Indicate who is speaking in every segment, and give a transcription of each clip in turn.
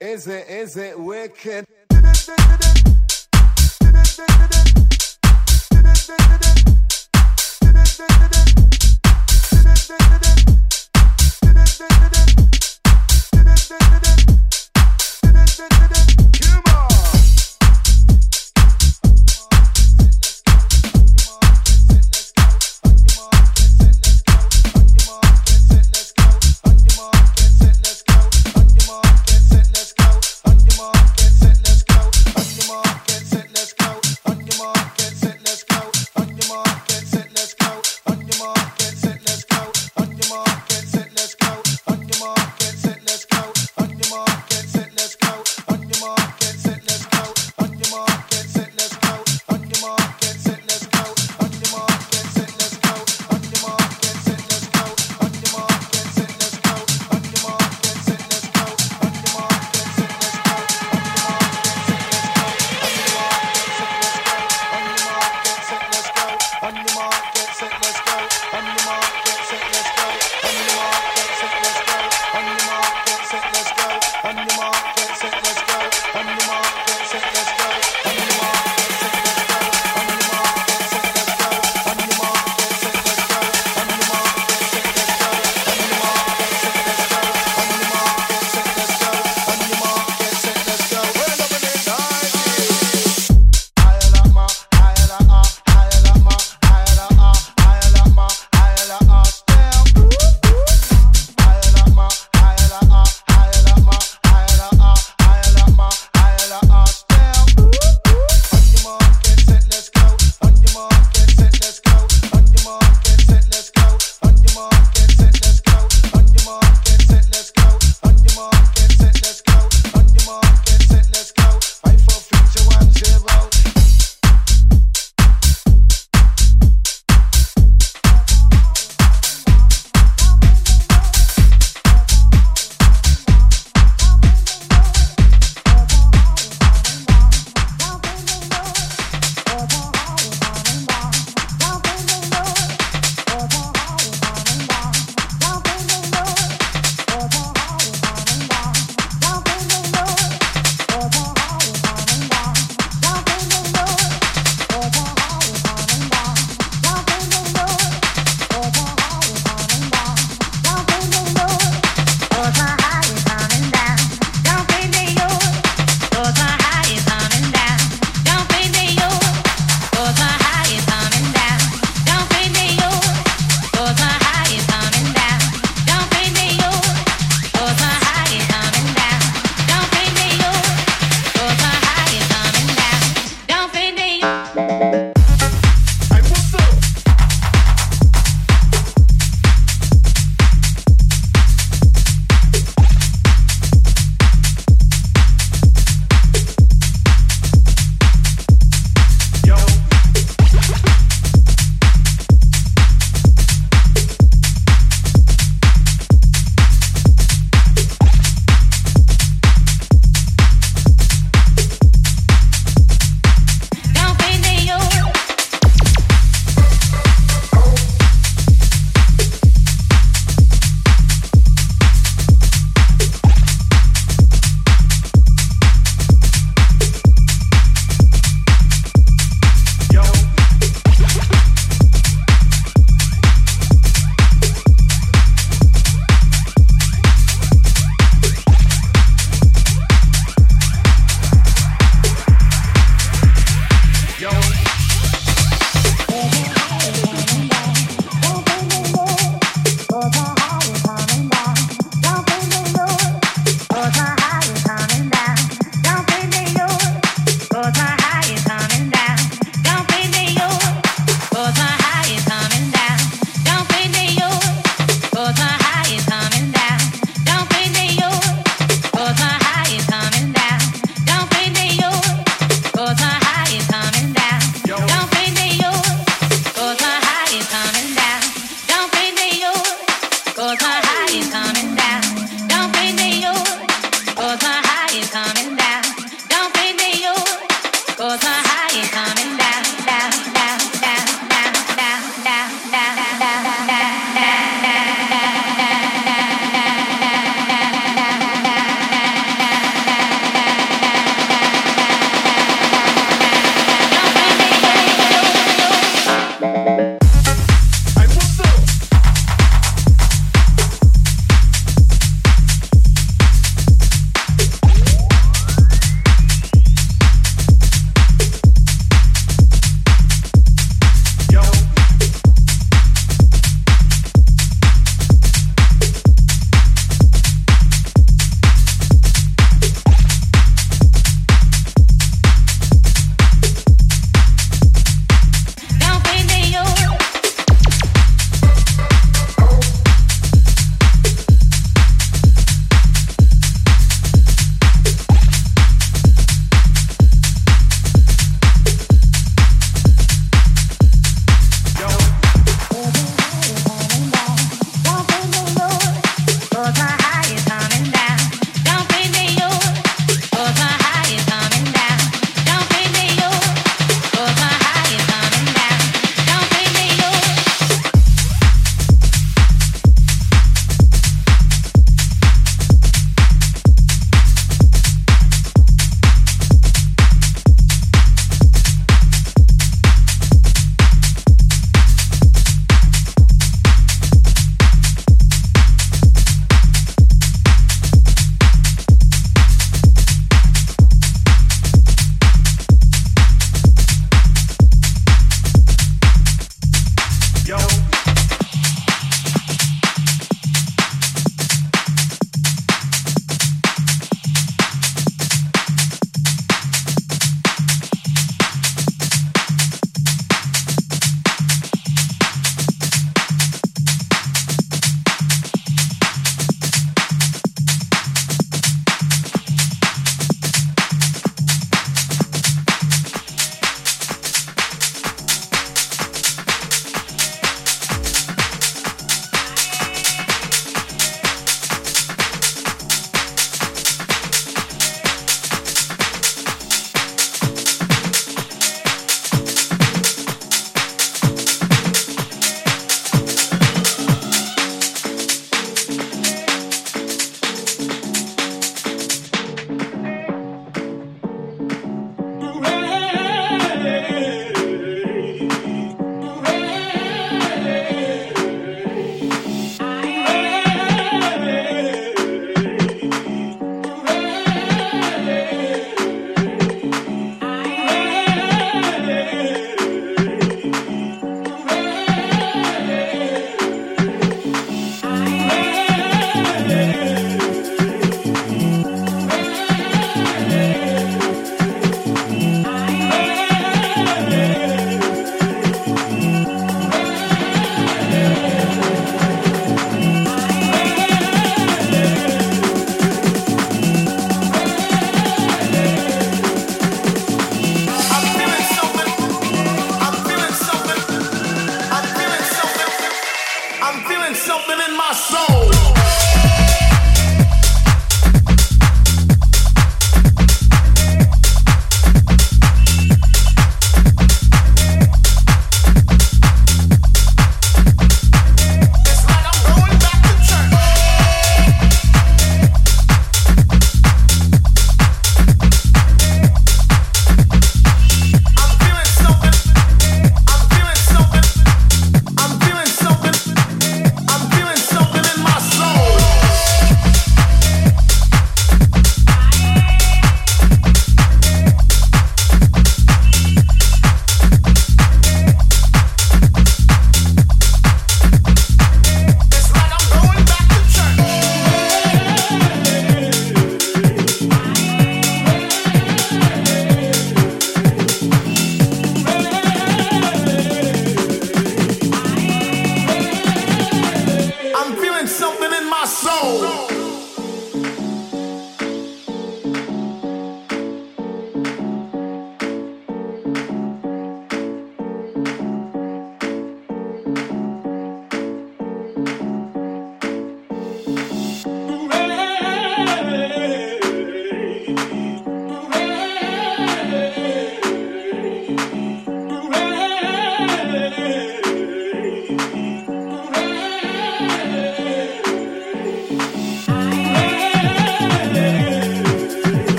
Speaker 1: On it
Speaker 2: mark,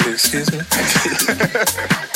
Speaker 3: Excuse me.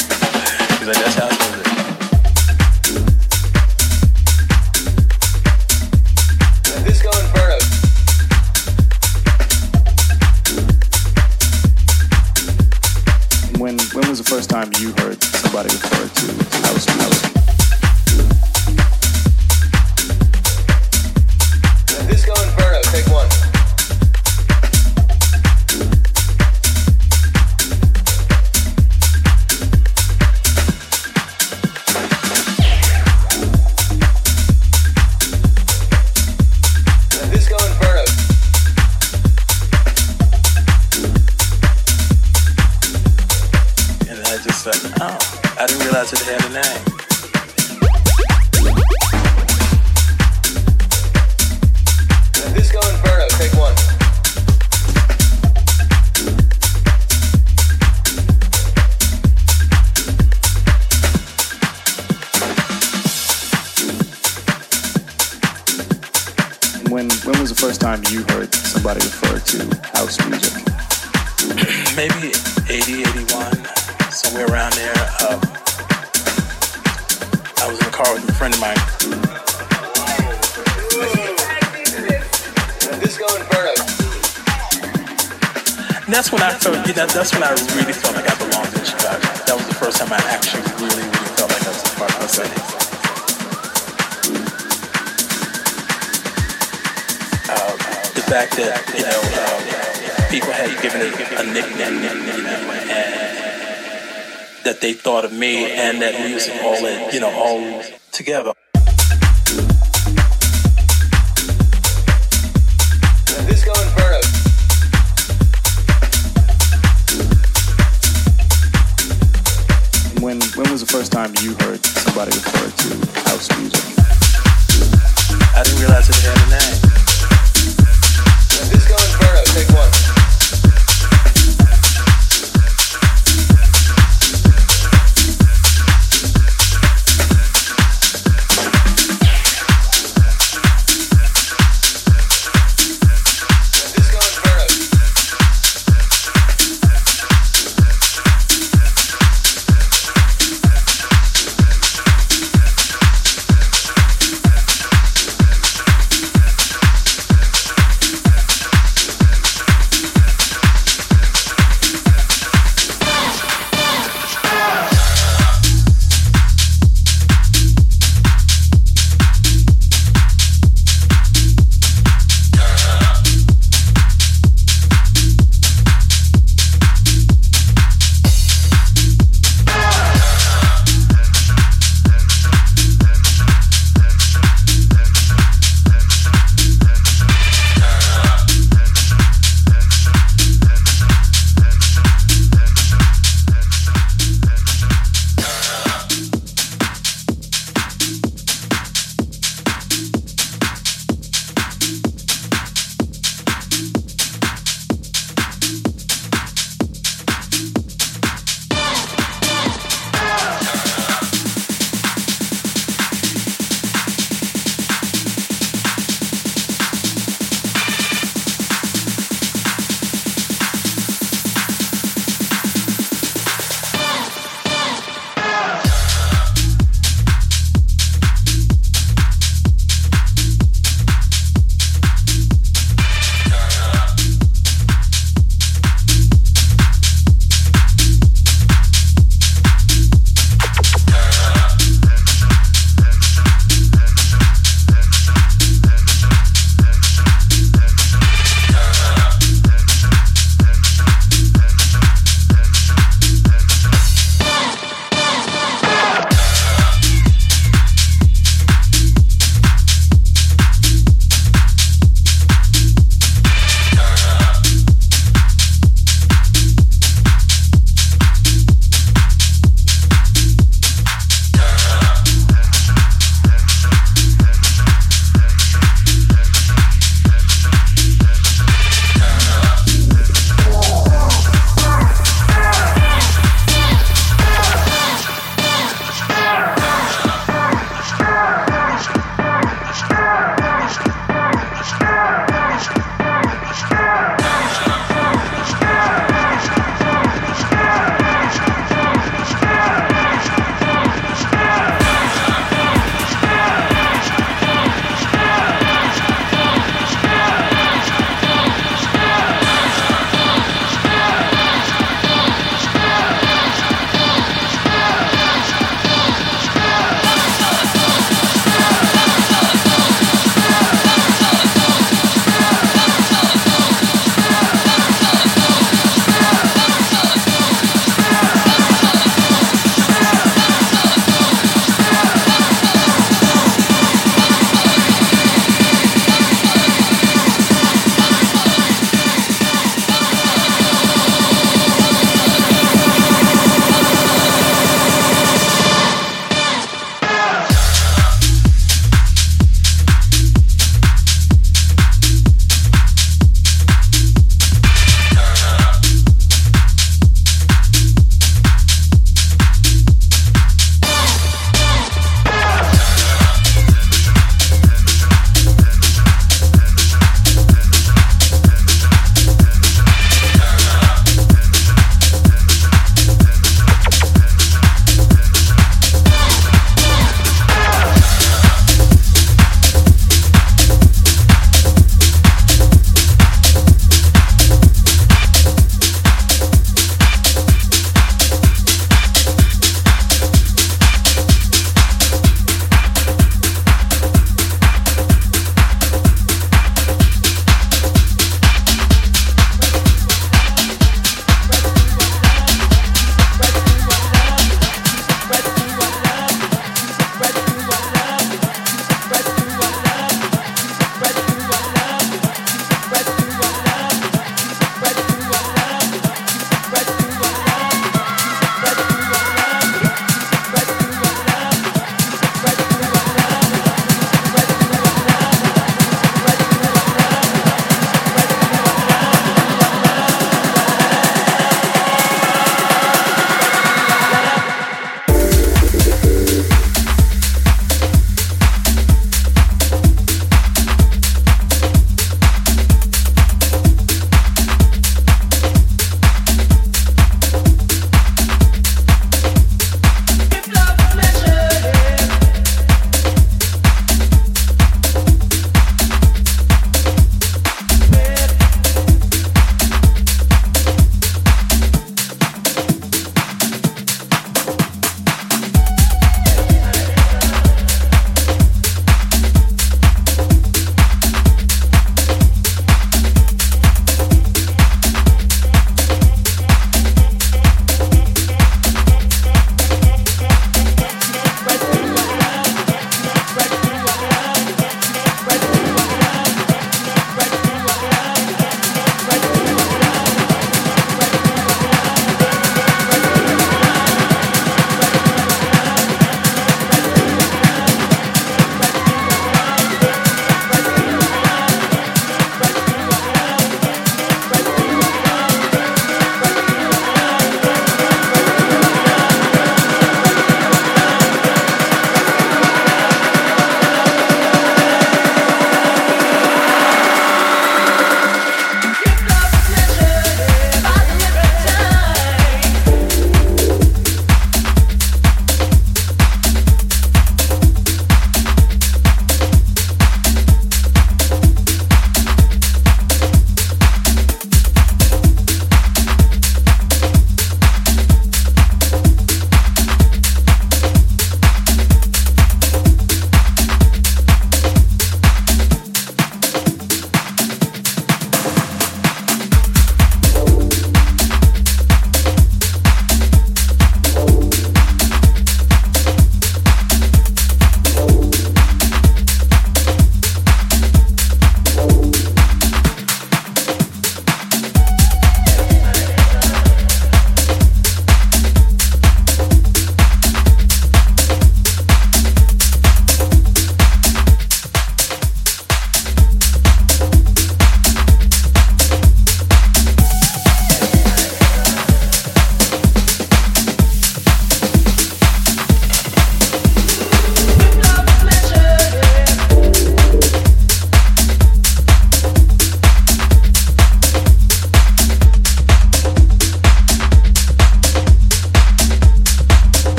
Speaker 3: of me and that music all in, you know, all together.